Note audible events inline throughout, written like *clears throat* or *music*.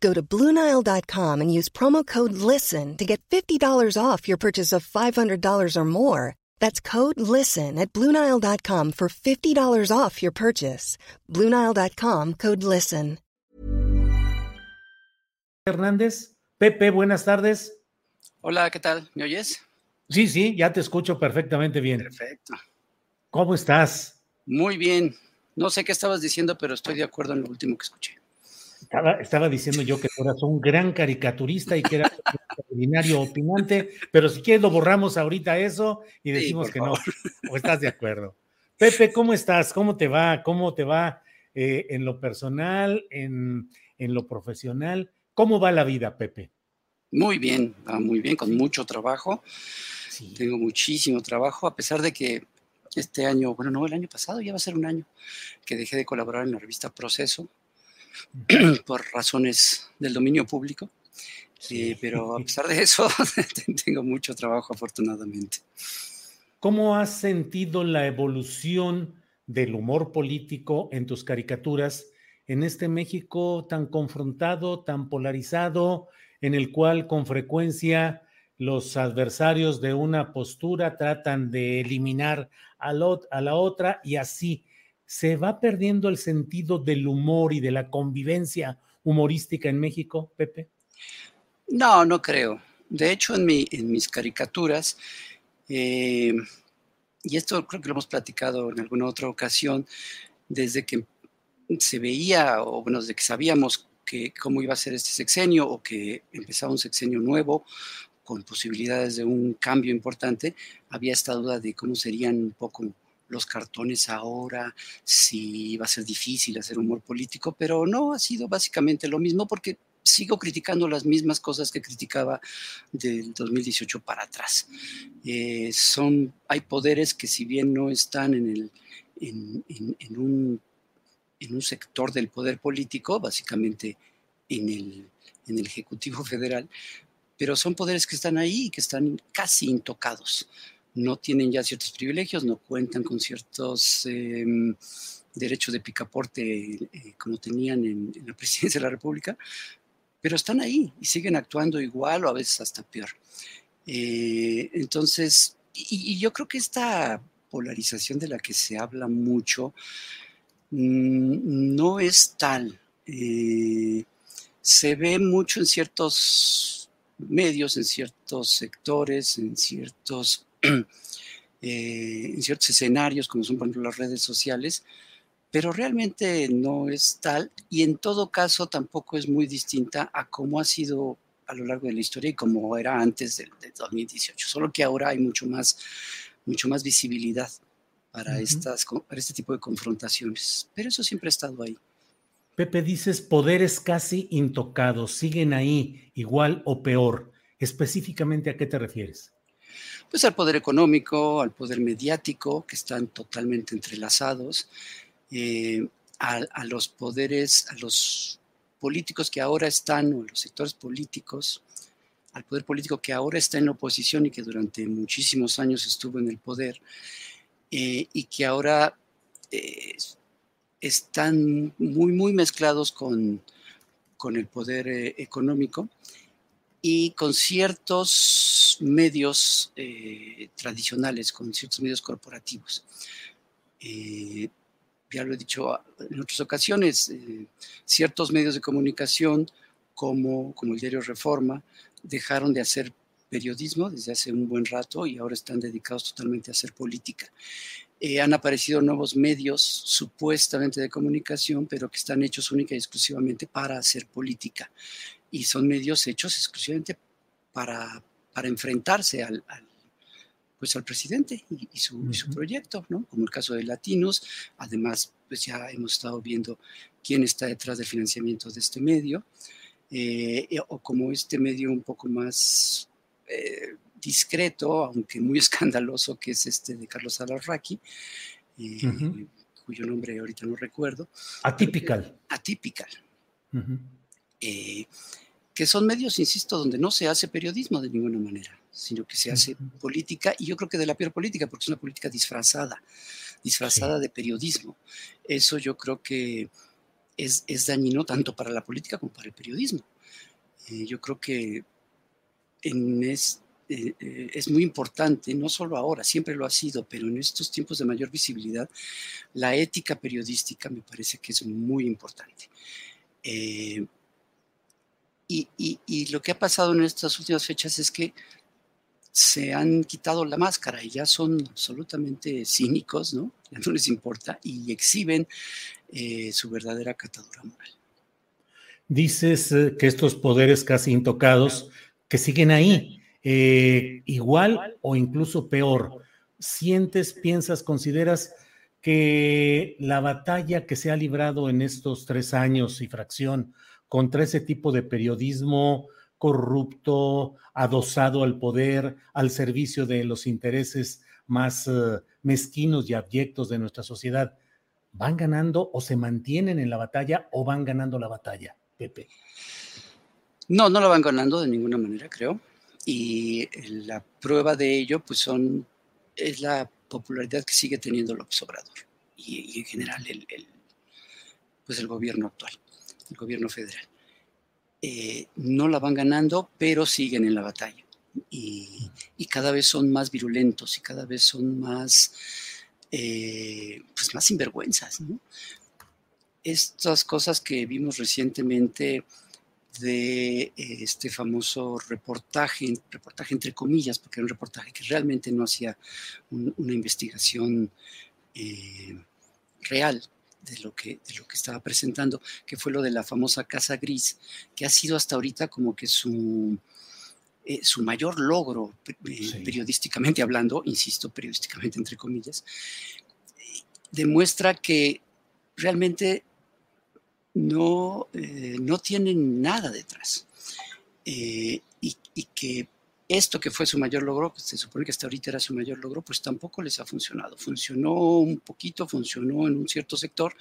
Go to Bluenile.com and use promo code LISTEN to get $50 off your purchase of $500 or more. That's code LISTEN at Bluenile.com for $50 off your purchase. Bluenile.com code LISTEN. Hernández, Pepe, buenas tardes. Hola, ¿qué tal? ¿Me oyes? Sí, sí, ya te escucho perfectamente bien. Perfecto. ¿Cómo estás? Muy bien. No sé qué estabas diciendo, pero estoy de acuerdo en lo último que escuché. Estaba, diciendo yo que eras un gran caricaturista y que eras un extraordinario opinante, pero si quieres lo borramos ahorita eso y decimos que no, o estás de acuerdo. Pepe, ¿cómo estás? ¿Cómo te va? ¿Cómo te va eh, en lo personal, en, en lo profesional? ¿Cómo va la vida, Pepe? Muy bien, va muy bien, con mucho trabajo. Tengo muchísimo trabajo, a pesar de que este año, bueno, no, el año pasado, ya va a ser un año, que dejé de colaborar en la revista Proceso *clears throat* por razones del dominio público. Sí. pero a pesar de eso, *laughs* tengo mucho trabajo, afortunadamente. ¿Cómo has sentido la evolución del humor político en tus caricaturas en este México tan confrontado, tan polarizado, en el cual con frecuencia los adversarios de una postura tratan de eliminar a, la otra y así se va perdiendo el sentido del humor y de la convivencia humorística en México, Pepe? No, no creo. De hecho, en, mi, en mis caricaturas, eh, y esto creo que lo hemos platicado en alguna otra ocasión, desde que se veía, o bueno, desde que sabíamos que cómo iba a ser este sexenio o que empezaba un sexenio nuevo con posibilidades de un cambio importante, había esta duda de cómo serían un poco los cartones ahora, si iba a ser difícil hacer humor político, pero no ha sido básicamente lo mismo porque sigo criticando las mismas cosas que criticaba del 2018 para atrás. Eh, son, hay poderes que si bien no están en, el, en un en un sector del poder político, básicamente en el, en el Ejecutivo *laughs* Federal, pero son poderes que están ahí y que están casi intocados. No tienen ya ciertos privilegios, no cuentan con ciertos em, derechos de picaporte eh, como tenían en, la *laughs* presidencia de la República, pero están ahí y siguen actuando igual o a veces hasta peor. Eh, entonces, y, yo creo que esta polarización de la que se habla mucho, Mm, no es tal. Eh, se ve mucho en ciertos medios, en ciertos sectores, en ciertos, *clears throat* eh, en ciertos escenarios, como son por ejemplo las redes sociales, pero realmente no es tal y en todo caso tampoco es muy distinta a cómo ha sido a lo largo de la historia y como era antes del, 2018, solo que ahora hay mucho más, mucho más visibilidad para, estas, para este tipo de confrontaciones. Pero eso siempre ha estado ahí. Pepe, dices poderes casi intocados, siguen ahí igual o peor. Específicamente, ¿a qué te refieres? Pues al poder económico, al poder mediático, que están totalmente entrelazados, eh, a, los poderes, a los políticos que ahora están, o los sectores políticos, al poder político que ahora está en la oposición y que durante muchísimos años estuvo en el poder, eh, y que ahora eh, están muy, muy mezclados con, con el poder económico y con ciertos medios tradicionales, con ciertos medios corporativos. ya lo he dicho en otras ocasiones, ciertos medios de comunicación como, como el diario Reforma, dejaron de hacer periodismo desde hace un buen rato y ahora están dedicados totalmente a hacer política. Eh, han aparecido nuevos medios supuestamente de comunicación, pero que están hechos única y exclusivamente para hacer política. Y son medios hechos exclusivamente para, para enfrentarse al, pues al presidente y, su, proyecto, ¿no? Como el caso de Latinos. Además, pues ya hemos estado viendo quién está detrás del financiamiento de este medio, eh, o como este medio un poco más eh, discreto, aunque muy *laughs* escandaloso, que es este de Carlos Alarraqui, eh, cuyo nombre ahorita no recuerdo. Atypical. Atypical. Que son medios, insisto, donde no se hace periodismo de ninguna manera, sino que se hace política, y yo creo que de la peor política, porque es una política disfrazada, disfrazada de periodismo. Eso yo creo que es, dañino tanto para la política como para el periodismo. Eh, yo creo que en es, eh, eh, es muy importante, no solo ahora, siempre lo ha sido, pero en estos tiempos de mayor visibilidad, la ética periodística me parece que es muy importante. Y, lo que ha pasado en estas últimas fechas es que se han quitado la máscara y ya son absolutamente cínicos, ¿no? No les importa y exhiben eh, su verdadera catadura moral. Dices eh, que estos poderes casi intocados, que siguen ahí, eh, igual o incluso peor. ¿Sientes, piensas, consideras que la batalla que se ha librado en estos tres años y fracción contra ese tipo de periodismo corrupto, adosado al poder, al servicio de los intereses más mezquinos y abyectos de nuestra sociedad, ¿van ganando o se mantienen en la batalla o van ganando la batalla, Pepe? No, no la van ganando de ninguna manera, creo. Y la prueba de ello, pues son, es la popularidad que sigue teniendo López Obrador y, en general el, pues el gobierno actual, el gobierno federal. Eh, no la van ganando, pero siguen en la batalla. Y, cada vez son más virulentos y cada vez son más eh, pues más sinvergüenzas. Estas cosas que vimos recientemente de eh, este famoso reportaje, reportaje entre comillas, porque era un reportaje que realmente no hacía una investigación real de lo, que, de lo que estaba presentando, que fue lo de la famosa Casa Gris, que ha sido hasta ahorita como que su, eh, su mayor logro eh, periodísticamente hablando, insisto, periodísticamente entre comillas, demuestra que realmente no, eh, no tienen nada detrás. y, que esto que fue su mayor logro, que se supone que hasta ahorita era su mayor logro, pues tampoco les ha funcionado. Funcionó un poquito, funcionó en un cierto sector,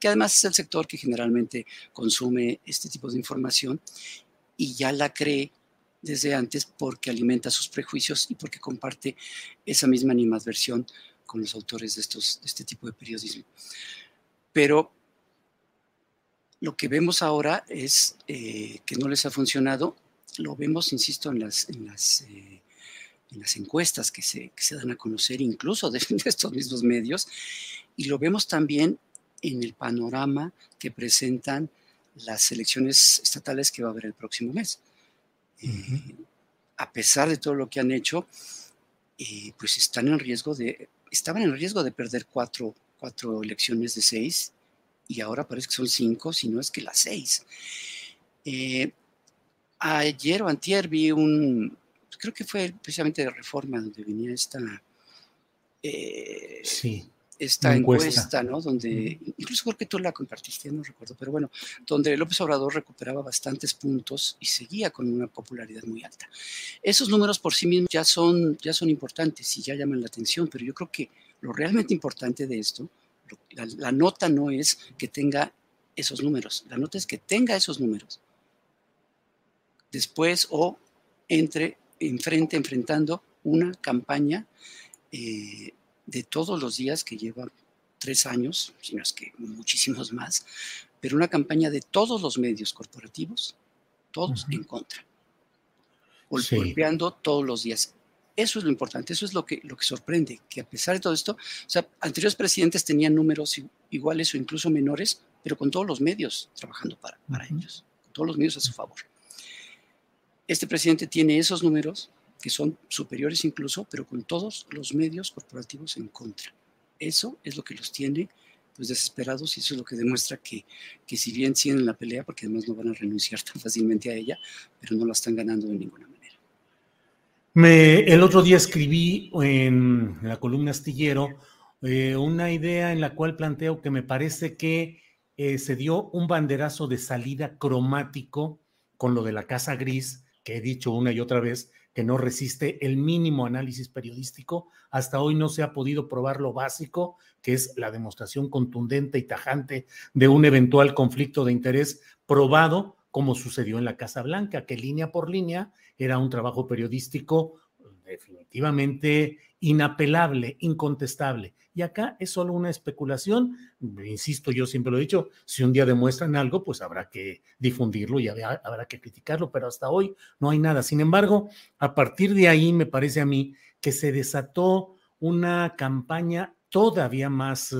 que además es el sector que generalmente consume este tipo de información y ya la cree desde antes porque alimenta sus prejuicios y porque comparte esa misma animadversión con los autores de, estos, este tipo de periodismo. Pero lo que vemos ahora es eh, que no les ha funcionado. Lo vemos, insisto, en las, en las, eh, en las encuestas que se, que se, dan a conocer, incluso de, *laughs* de estos mismos medios, y lo vemos también en el panorama que presentan las elecciones estatales que va a haber el próximo mes. Eh, a pesar de todo lo que han hecho, eh, pues están en riesgo de, estaban en riesgo de perder cuatro, cuatro elecciones de seis y ahora parece que son cinco, si no es que las seis. Eh, ayer o antier vi un, creo que fue precisamente de Reforma donde venía esta... sí esta encuesta. ¿no? Donde, incluso creo que tú la compartiste, no recuerdo, pero bueno, donde López Obrador recuperaba bastantes puntos y seguía con una popularidad muy alta. Esos números por sí mismos ya son, ya son importantes y ya llaman la atención, pero yo creo que lo realmente importante de esto, la, nota no es que tenga esos números, la nota es que tenga esos números. Después o entre, enfrente, enfrentando una campaña eh, de todos los días que lleva tres años, si no es que muchísimos más, pero una campaña de todos los medios corporativos, todos en contra, golpeando todos los días. Eso es lo importante, eso es lo que, lo que sorprende, que a pesar de todo esto, o sea, anteriores presidentes tenían números iguales o incluso menores, pero con todos los medios trabajando para, para ellos, con todos los medios a su favor. Este presidente tiene esos números, que son superiores incluso, pero con todos los medios corporativos en contra. Eso es lo que los tiene pues desesperados y eso es lo que demuestra que, que si bien siguen la pelea, porque además no van a renunciar *laughs* tan fácilmente a ella, pero no la están ganando de ninguna manera. Me, el otro día escribí en la columna astillero eh, una idea en la cual planteo que me parece que eh, se dio un banderazo de salida cromático con lo de la Casa Gris, que he dicho una y otra vez, que no resiste el mínimo análisis periodístico. Hasta hoy no se ha podido probar lo básico, que es la demostración contundente y tajante de un eventual conflicto de interés probado, como sucedió en la Casa Blanca, que línea por línea era un trabajo periodístico definitivamente inapelable, incontestable. Y acá es solo una especulación. Insisto, yo siempre lo he dicho, si un día demuestran algo, pues habrá que difundirlo y habrá, que criticarlo, pero hasta hoy no hay nada. Sin embargo, a partir de ahí me parece a mí que se desató una campaña todavía más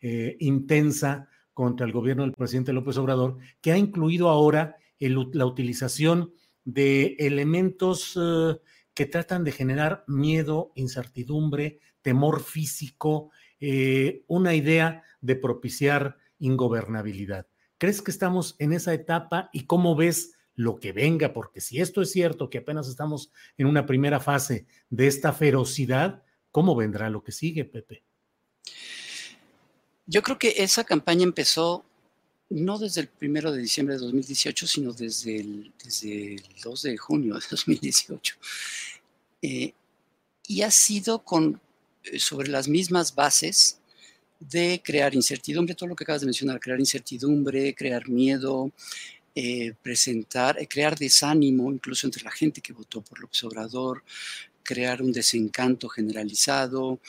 eh, intensa contra el gobierno del presidente López Obrador, que ha incluido ahora la utilización de elementos eh, que tratan de generar miedo, incertidumbre, temor físico, eh, una idea de propiciar ingobernabilidad. ¿Crees que estamos en esa etapa y cómo ves lo que venga? Porque si esto es cierto, que apenas estamos en una primera fase de esta ferocidad, ¿cómo vendrá lo que sigue, Pepe? Yo creo que esa campaña empezó no desde el primero de diciembre de 2018, sino desde el, desde el 2 de junio de 2018. Eh, y ha sido con, sobre las mismas bases de crear incertidumbre, todo lo que acabas de mencionar, crear incertidumbre, crear miedo, eh, presentar, crear desánimo incluso entre la gente que votó por López Obrador, crear un desencanto generalizado,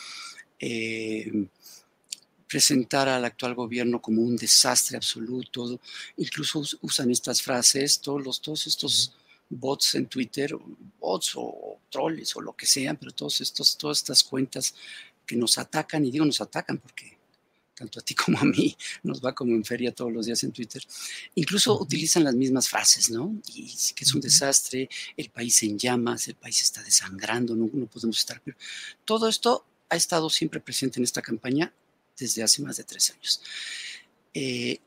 presentar al actual gobierno como un desastre absoluto, incluso usan estas frases, todos, los, todos estos bots en Twitter, bots o trolls o lo que sean, pero todos estos, todas estas cuentas que nos atacan, y digo nos atacan porque tanto a ti *laughs* como a mí nos va como en feria todos los días en Twitter, incluso utilizan las mismas frases, ¿no? Y que es un desastre, el país en llamas, el país está desangrando, no, no podemos estar. Todo esto ha estado siempre presente en esta campaña desde hace más de tres años. Eh,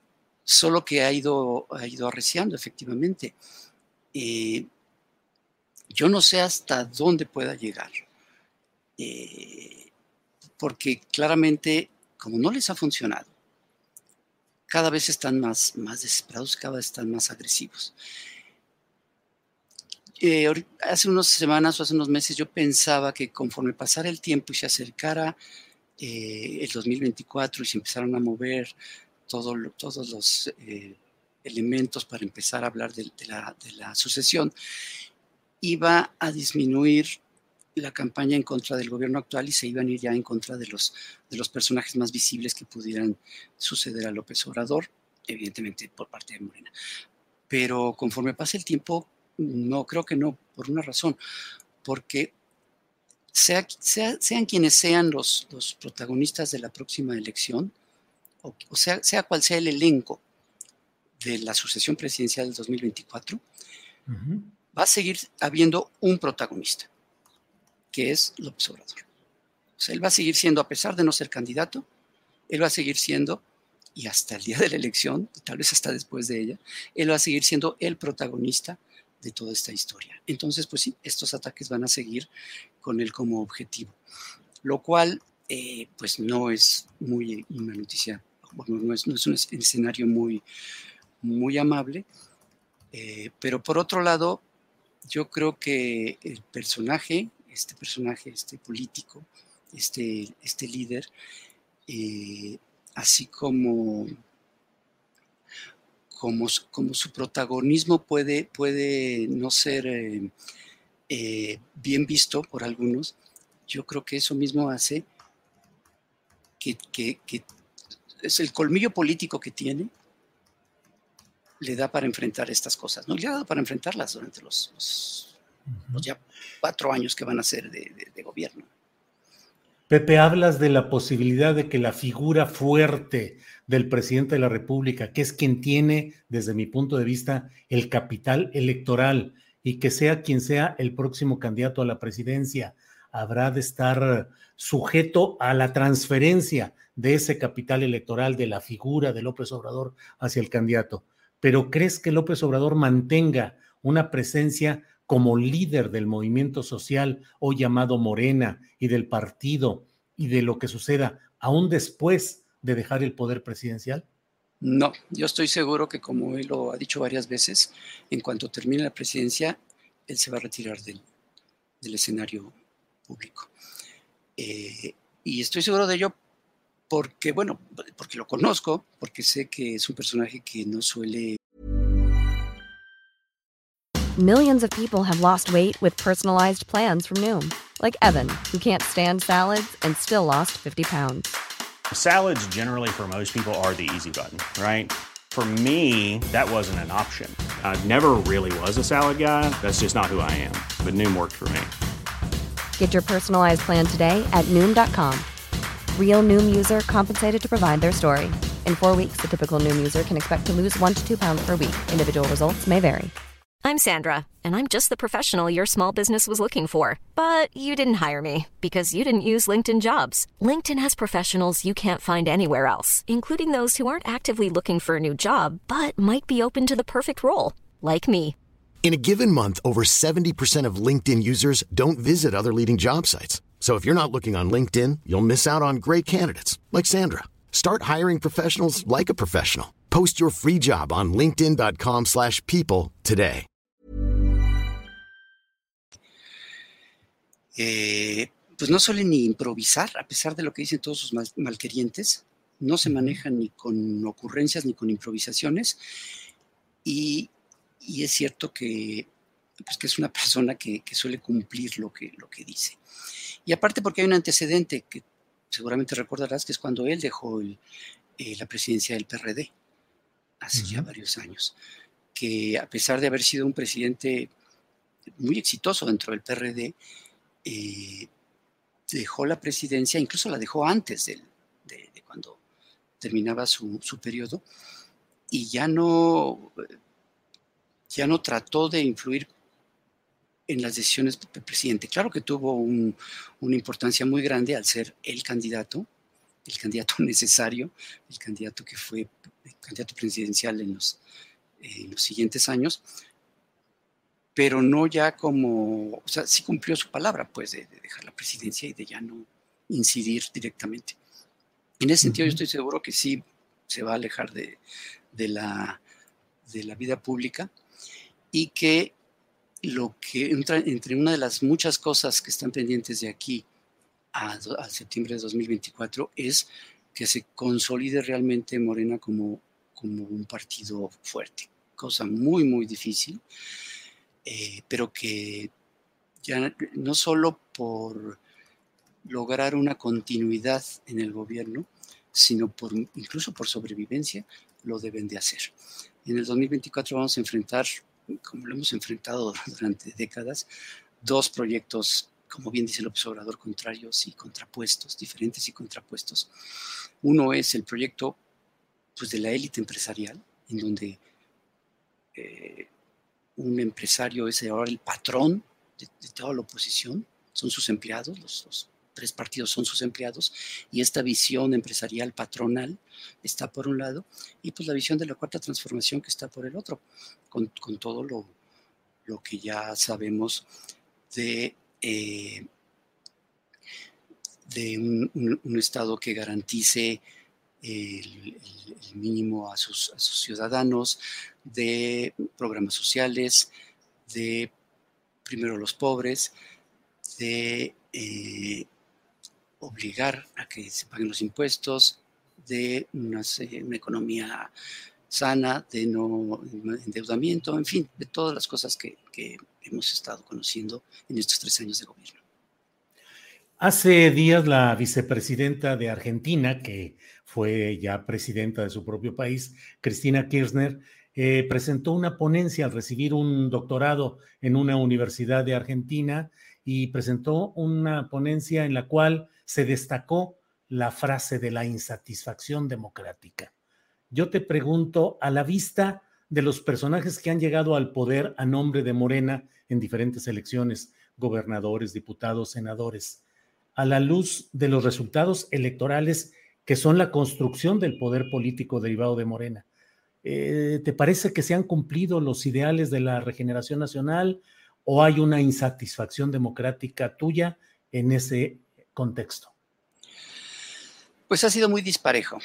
solo que ha ido, ha ido arreciando, efectivamente. Eh, yo no sé hasta dónde pueda llegar, eh, porque claramente, como no les ha funcionado, cada vez están más, más desesperados, cada vez están más agresivos. Eh, hace unas semanas o hace unos meses yo pensaba que conforme pasara el tiempo y se acercara el 2024 y se empezaron a mover todos los elementos para empezar a hablar de, la, sucesión, iba a disminuir la campaña en contra del gobierno actual y se iban a ir ya en contra de los, de los personajes más visibles que pudieran suceder a López Obrador, evidentemente por parte de Morena. Pero conforme pase el tiempo, no, creo que no, por una razón, porque sea, sean quienes sean los, los protagonistas de la próxima elección, o, sea, sea cual sea el elenco de la sucesión presidencial del 2024, va a seguir habiendo un protagonista, que es López Obrador. O sea, él va a seguir siendo, a pesar de no ser candidato, él va a seguir siendo, y hasta el día de la elección, tal vez hasta después de ella, él va a seguir siendo el protagonista de toda esta historia. Entonces, pues sí, estos ataques van a seguir con él como objetivo, lo cual, eh, pues no es muy una noticia, bueno, no es, no es un escenario muy, muy amable, eh, pero por otro lado, yo creo que el personaje, este personaje, este político, este, este líder, eh, así como, como, como, su protagonismo puede, puede no ser eh, bien visto por algunos, yo creo que eso mismo hace que, que es el colmillo político que tiene, le da para enfrentar estas cosas, ¿no? Le ha dado para enfrentarlas durante los, ya cuatro años que van a ser de, gobierno. Pepe, hablas de la posibilidad de que la figura fuerte del presidente de la República, que es quien tiene, desde mi punto de vista, el capital electoral y que sea quien sea el próximo candidato a la presidencia, habrá de estar sujeto a la transferencia de ese capital electoral de la figura de López Obrador hacia el candidato. Pero ¿crees que López Obrador mantenga una presencia como líder del movimiento social hoy llamado Morena y del partido y de lo que suceda aún después de dejar el poder presidencial? No, yo estoy seguro que como él lo ha dicho varias veces, en cuanto termine la presidencia, él se va a retirar del, escenario público. Eh, y estoy seguro de ello porque, bueno, porque lo conozco, porque sé que es un personaje que no suele... Millions of people have lost weight with personalized plans from Noom, like Evan, who can't stand salads and still lost 50 pounds. Salads generally for most people are the easy button, right? For me, that wasn't an option. I never really was a salad guy. That's just not who I am. But Noom worked for me. Get your personalized plan today at Noom.com. Real Noom user compensated to provide their story. In four weeks, the typical Noom user can expect to lose one to two pounds per week. Individual results may vary. I'm Sandra, and I'm just the professional your small business was looking for. But you didn't hire me because you didn't use LinkedIn jobs. LinkedIn has professionals you can't find anywhere else, including those who aren't actively looking for a new job but might be open to the perfect role, like me. In a given month, over 70% of LinkedIn users don't visit other leading job sites. So if you're not looking on LinkedIn, you'll miss out on great candidates like Sandra. Start hiring professionals like a professional. Post your free job on linkedin.com/people today. Eh, pues no suelen ni improvisar, a pesar de lo que dicen todos sus mal malquerientes. No se manejan ni con ocurrencias ni con improvisaciones. Y, y es cierto que, pues que es una *laughs* persona que, que suele cumplir lo que, lo que dice. Y aparte porque hay un antecedente que seguramente recordarás que es cuando él dejó el, eh, la presidencia del PRD, hace uh -huh. ya varios años, que a pesar de haber sido un presidente muy exitoso dentro del PRD, eh, dejó la presidencia, incluso la dejó antes del, de, de, cuando terminaba su, su periodo, y ya no, ya no trató de influir en las decisiones del presidente. Claro que tuvo un, una importancia muy grande al ser el candidato, el candidato *laughs* necesario, el candidato que fue el candidato presidencial en los, eh, en los siguientes años, pero no ya como, o sea, sí cumplió su palabra, pues, de, de dejar la presidencia y de ya no incidir directamente. En ese sentido, uh -huh. yo estoy seguro que sí se va a alejar de, de, la, de la vida pública y que lo que entra entre una de las muchas cosas que están pendientes de aquí a, septiembre de 2024 es que se consolide realmente Morena como, como un partido fuerte, cosa muy, muy difícil, eh, pero que ya no solo por lograr una continuidad en el gobierno, sino por, incluso por sobrevivencia, lo deben de hacer. En el 2024 vamos a enfrentar como lo hemos enfrentado *laughs* durante décadas, dos proyectos, como bien dice el observador, contrarios y contrapuestos, diferentes y contrapuestos. Uno es el proyecto pues, de la élite empresarial, en donde eh, un empresario es ahora el patrón de, toda la oposición, son sus empleados, los, los tres partidos son sus empleados, y esta visión empresarial patronal está por un lado, y pues la visión de la cuarta transformación que está por el otro, con, con todo lo, lo, que ya sabemos de, eh, de un, Estado que garantice el, mínimo a sus, a sus, ciudadanos, de programas sociales, de primero los pobres, de eh, obligar a que se paguen los impuestos, de una, una, economía sana, de no endeudamiento, en fin, de todas las cosas que, que hemos estado conociendo en estos tres años de gobierno. Hace días la vicepresidenta de Argentina, que fue ya presidenta de su propio país, Cristina Kirchner, eh, presentó una ponencia al recibir un doctorado en una universidad de Argentina y presentó una ponencia en la cual se destacó la frase de la insatisfacción democrática. Yo te pregunto, a la vista de los personajes que han llegado al poder a nombre de Morena en diferentes elecciones, gobernadores, diputados, senadores, a la luz de los resultados electorales que son la construcción del poder político derivado de Morena. Eh, ¿Te parece que se han cumplido los ideales de la regeneración nacional o hay una insatisfacción democrática tuya en ese contexto? Pues ha sido muy disparejo.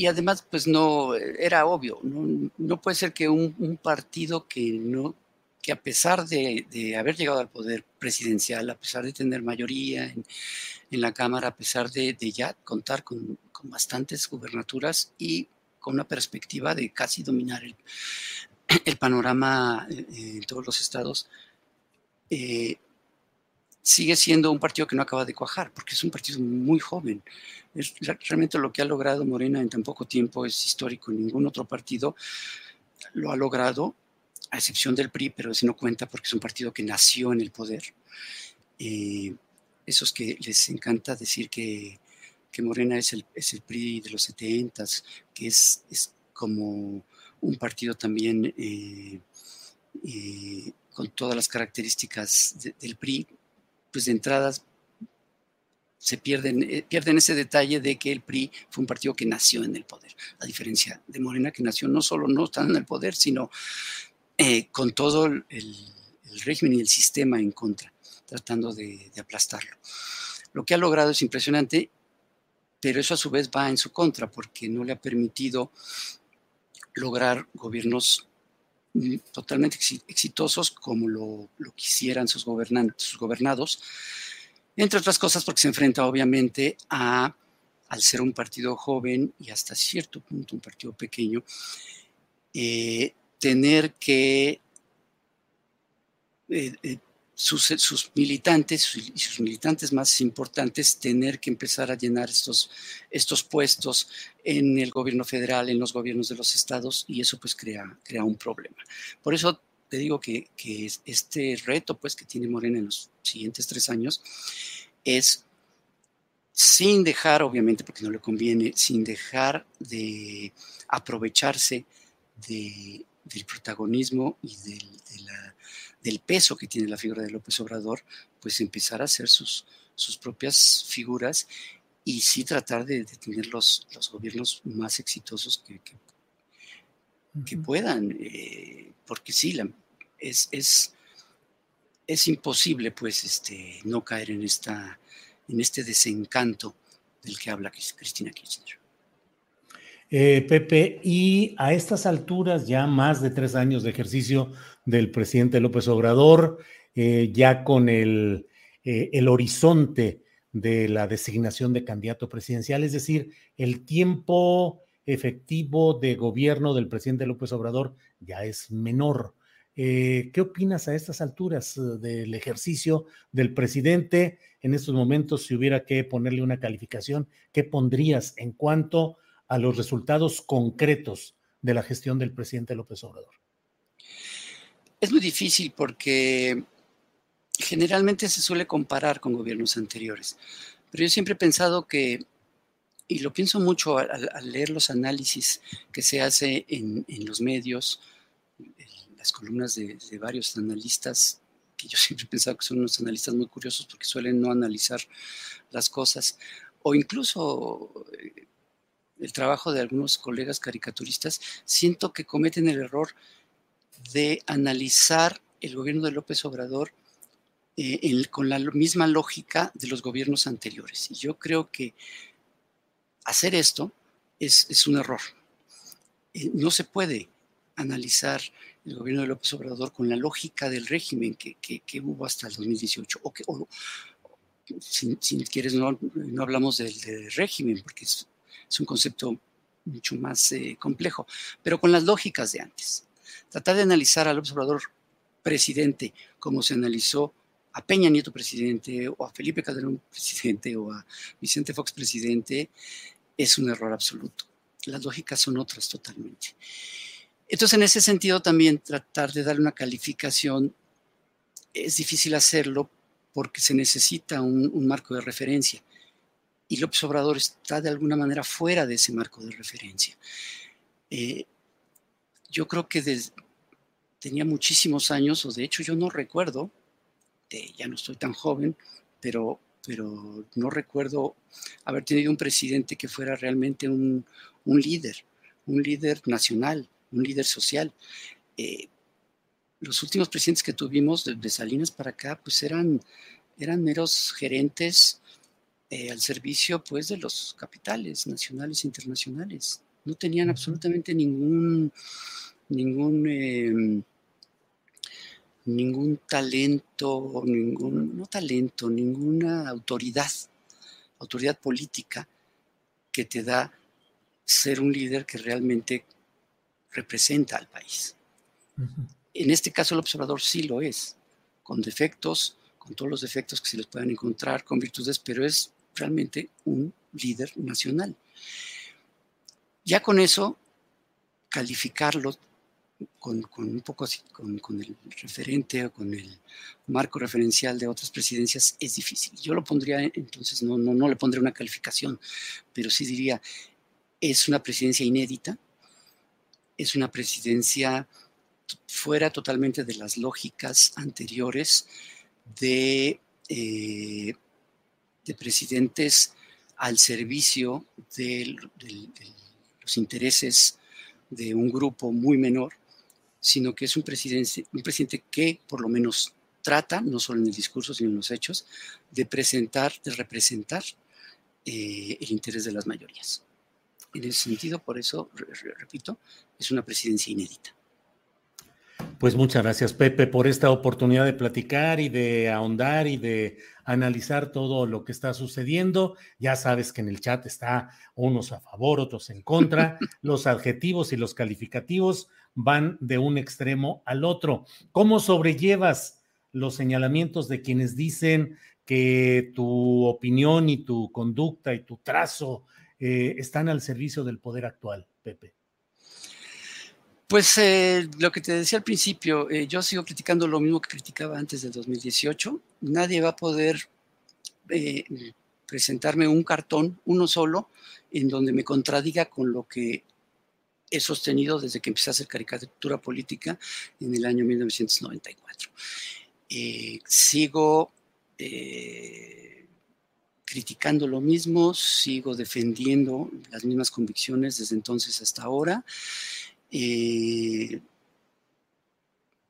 Y además, pues no, era obvio, no, puede ser que un, partido que no, que a pesar de, haber llegado al poder presidencial, a pesar de tener mayoría en, la Cámara, a pesar de, ya contar con, bastantes gubernaturas y con una perspectiva de casi dominar el, panorama eh, en todos los estados, eh, sigue siendo un partido que no acaba de cuajar, porque es un partido muy joven. Es, realmente lo que ha logrado Morena en tan poco tiempo es histórico. Ningún otro partido lo ha logrado, a excepción del PRI, pero ese no cuenta porque es un partido que nació en el poder. Eh, esos que les encanta decir que, que Morena es el, es el, PRI de los 70, que es, es, como un partido también eh, eh, con todas las características del PRI, pues de entradas se pierden, eh, pierden ese detalle de que el PRI fue un partido que nació en el poder, a diferencia de Morena, que nació no solo no estando en el poder, sino eh, con todo el, régimen y el sistema en contra, tratando de, aplastarlo. Lo que ha logrado es impresionante, pero eso a su vez va en su contra, porque no le ha permitido lograr gobiernos totalmente exitosos como lo, quisieran sus, sus gobernados, entre otras cosas porque se enfrenta obviamente a, al ser un partido joven y hasta cierto punto un partido pequeño, eh, tener que eh, sus, militantes y sus militantes más importantes tener que empezar a llenar estos, estos puestos en el gobierno federal, en los gobiernos de los estados, y eso pues crea, crea un problema. Por eso te digo que, este reto pues que tiene Morena en los siguientes tres años es sin dejar, obviamente porque no le conviene, sin dejar de aprovecharse del protagonismo y del, peso que tiene la figura de López Obrador, pues empezar a hacer sus, sus propias figuras y sí tratar de, tener los, los, gobiernos más exitosos que, que, puedan. Eh, porque sí, es, es, es, imposible pues este, no caer en, esta, en este desencanto del que habla Cristina Kirchner. Eh, Pepe, y a estas alturas, ya más de tres años de ejercicio del presidente López Obrador, eh, ya con el, eh, el horizonte de la designación de candidato presidencial, es decir, el tiempo efectivo de gobierno del presidente López Obrador ya es menor. ¿Qué opinas a estas alturas del ejercicio del presidente? En estos momentos, si hubiera que ponerle una calificación, ¿qué pondrías en cuanto a los resultados concretos de la gestión del presidente López Obrador? Es muy difícil porque generalmente se suele comparar con gobiernos anteriores, pero yo siempre he pensado que y lo pienso mucho al, leer los análisis que se hace en, los medios, las columnas de, varios analistas, que yo *laughs* siempre he pensado que son unos analistas muy curiosos porque suelen no analizar las cosas, o incluso eh, el trabajo de algunos colegas caricaturistas, siento que cometen el error de analizar el gobierno de López Obrador eh, con la misma lógica de los gobiernos anteriores. Y yo creo que hacer esto es, un error. Eh, no se puede analizar el gobierno de López Obrador con la lógica del régimen que, hubo hasta el 2018. O que, si, quieres, no, hablamos del, régimen, porque es, un concepto mucho más eh, complejo, pero con las lógicas de antes. Tratar de analizar a López Obrador presidente como se analizó a Peña Nieto presidente o a Felipe Calderón presidente o a Vicente Fox presidente es un error absoluto. Las lógicas son otras totalmente. Entonces, en ese sentido, también tratar de darle una calificación es difícil hacerlo porque se necesita un, marco de referencia. Y López Obrador está de alguna manera fuera de ese marco de referencia. Eh, yo creo que tenía muchísimos años, o de hecho yo no recuerdo, ya no estoy tan joven, pero, pero no recuerdo haber tenido un presidente que fuera realmente un, líder, un líder nacional, un líder social. Eh, los últimos presidentes que tuvimos de, Salinas para acá, pues eran, eran meros gerentes eh, al servicio pues de los capitales nacionales e internacionales. No tenían absolutamente ningún, ningún, em, ningún talento, ningún, no talento, ninguna autoridad, autoridad política que te da ser un líder que realmente representa al país. En este caso el observador sí lo es, con defectos, con todos los defectos que se les puedan encontrar, con virtudes, pero es realmente un líder nacional. Ya con eso, calificarlo con, un poco con, el referente o con el marco referencial de otras presidencias es difícil. Yo lo pondría, entonces no, no, no le pondré una calificación, pero sí diría, es una presidencia inédita, es una presidencia fuera totalmente de las lógicas anteriores de, eh, de presidentes al servicio de, los intereses de un grupo muy menor, sino que es un presidente, un presidente que por lo menos trata, no solo en el discurso, sino en los hechos, de presentar, de representar eh, el interés de las mayorías. En ese sentido, por eso, repito, es una presidencia inédita. Pues muchas gracias, Pepe, por esta oportunidad de platicar y de ahondar y de analizar todo lo que está sucediendo. Ya sabes que en el chat está unos a favor, otros en contra. *laughs* Los adjetivos y los calificativos van de un extremo al otro. ¿Cómo sobrellevas los señalamientos de quienes dicen que tu opinión y tu conducta y tu trazo eh, están al servicio del poder actual, Pepe? Pues eh, lo que te decía al principio, eh, yo sigo criticando lo mismo que criticaba antes del 2018. Nadie va a poder eh, presentarme un cartón, uno solo, en donde me contradiga con lo que he sostenido desde que empecé a hacer caricatura política en el año 1994. sigo criticando lo mismo, sigo defendiendo las mismas convicciones desde entonces hasta ahora.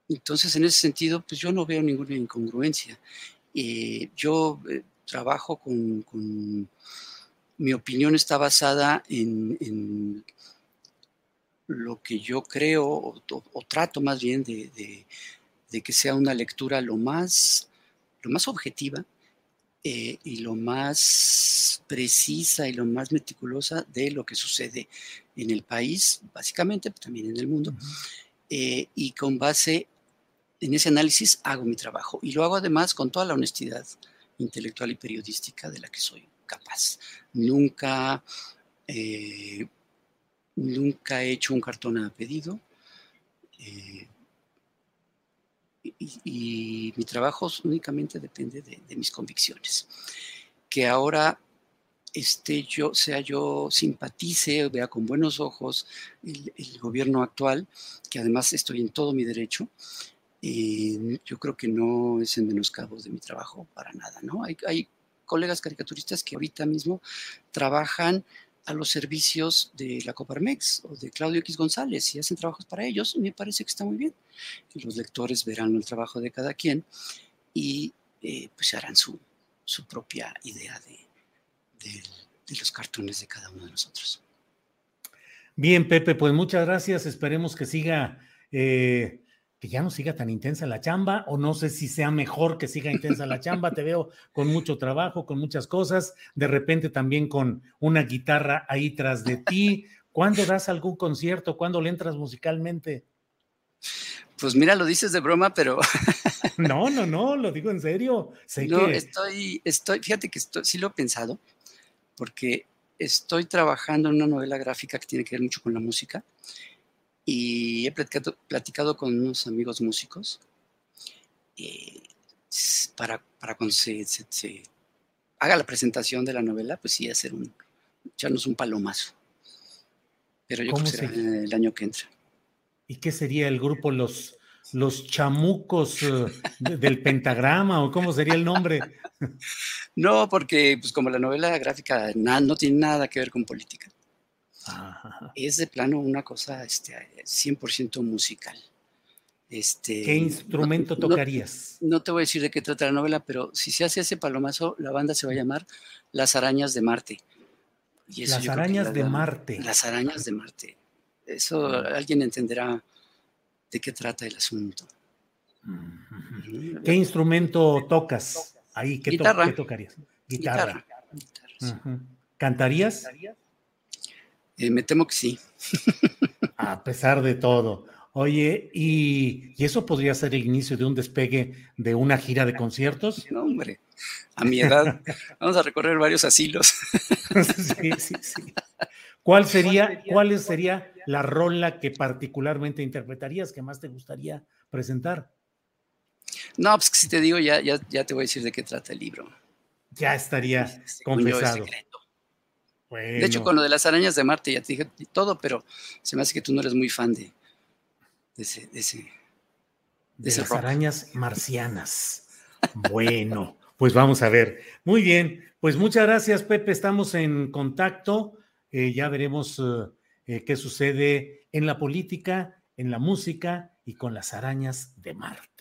Entonces, en ese sentido, pues yo no veo ninguna incongruencia. Eh, yo trabajo con, mi opinión está basada en, lo que yo creo, o, trato más bien de, que sea una lectura lo más, lo más objetiva y lo más precisa y lo más meticulosa de lo que sucede en el país, básicamente, pero también en el mundo. Eh, y con base en ese análisis hago mi trabajo. Y lo hago además con toda la honestidad intelectual y periodística de la que soy capaz. Nunca, eh, nunca he hecho un cartón a pedido. Eh, y, mi trabajo únicamente depende de, mis convicciones. Que ahora este, yo, sea yo simpatice, vea con buenos ojos el, gobierno actual, que además estoy en todo mi derecho, eh, yo creo que no es en menoscabo de mi trabajo para nada, ¿no? Hay, hay colegas caricaturistas que ahorita mismo trabajan a los servicios de la Coparmex o de Claudio X González y hacen trabajos para ellos, me parece que está muy bien. los lectores verán el trabajo de cada quien y eh, pues harán su, su propia idea de, de, los cartones de cada uno de nosotros. Bien, Pepe, pues muchas gracias. Esperemos que siga, eh, que ya no siga tan intensa la chamba, o no sé si sea mejor que siga intensa la chamba. Te veo con mucho trabajo, con muchas cosas, de repente también con una guitarra ahí tras de ti. ¿Cuándo das algún concierto? ¿Cuándo le entras musicalmente? Pues mira, lo dices de broma, pero. *laughs* no, no, no, lo digo en serio. no, estoy, estoy, fíjate que sí lo he pensado porque estoy trabajando en una novela gráfica que tiene que ver mucho con la música y he platicado, con unos amigos músicos eh, para, para cuando se, haga la presentación de la novela, pues sí, hacer un, echarnos un palomazo. Pero yo creo que será el año que entra. ¿Y qué sería el grupo Los, los chamucos eh, del pentagrama o cómo sería el nombre? *laughs* No, porque pues como la novela gráfica no tiene nada que ver con política. Es de plano una cosa este, 100% musical. Este, ¿Qué instrumento tocarías? No, te voy a decir de qué trata la novela, pero si se hace ese palomazo, la banda se va a llamar Las Arañas de Marte. las Arañas de Marte. Las Arañas de Marte. Eso alguien entenderá de qué trata el asunto. ¿Qué instrumento tocas ahí? ¿Qué, tocarías? Guitarra. ¿Cantarías? Eh, me temo que sí. A pesar de todo. Oye, ¿y, eso podría ser el inicio de un despegue de una gira de conciertos? *laughs* No, hombre, a mi edad vamos a recorrer varios asilos. sí, sí, sí. ¿Cuál sería, ¿Cuál sería la rola que particularmente interpretarías, que más te gustaría presentar? No, pues si te digo, ya, ya, ya te voy a decir de qué trata el libro. Ya estaría confesado. De hecho, con lo de las arañas de Marte ya te dije todo, pero se me hace que tú no eres muy fan de, de ese. De, ese, de, las arañas marcianas. bueno, pues vamos a ver. Muy bien, pues muchas gracias, Pepe. Estamos en contacto. Eh, ya veremos eh, eh, qué sucede en la política, en la música y con las arañas de Marte.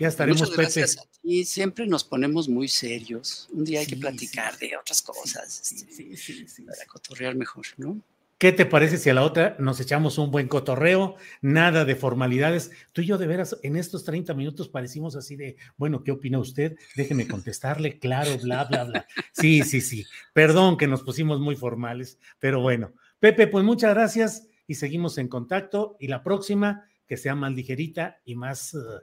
Ya estaremos, Muchas gracias Pepe. Y siempre nos ponemos muy serios. Un día hay que platicar de otras cosas. Sí, sí, sí, para cotorrear mejor, ¿no? ¿Qué te parece si a la otra nos echamos un buen cotorreo? Nada de formalidades. Tú y yo de veras en estos 30 minutos parecimos así de, bueno, ¿qué opina usted? Déjeme contestarle, claro, bla, bla, bla. Sí, sí, sí. Perdón que nos pusimos muy formales, pero bueno. Pepe, pues muchas gracias y seguimos en contacto. Y la próxima, que sea más ligerita y más, uh,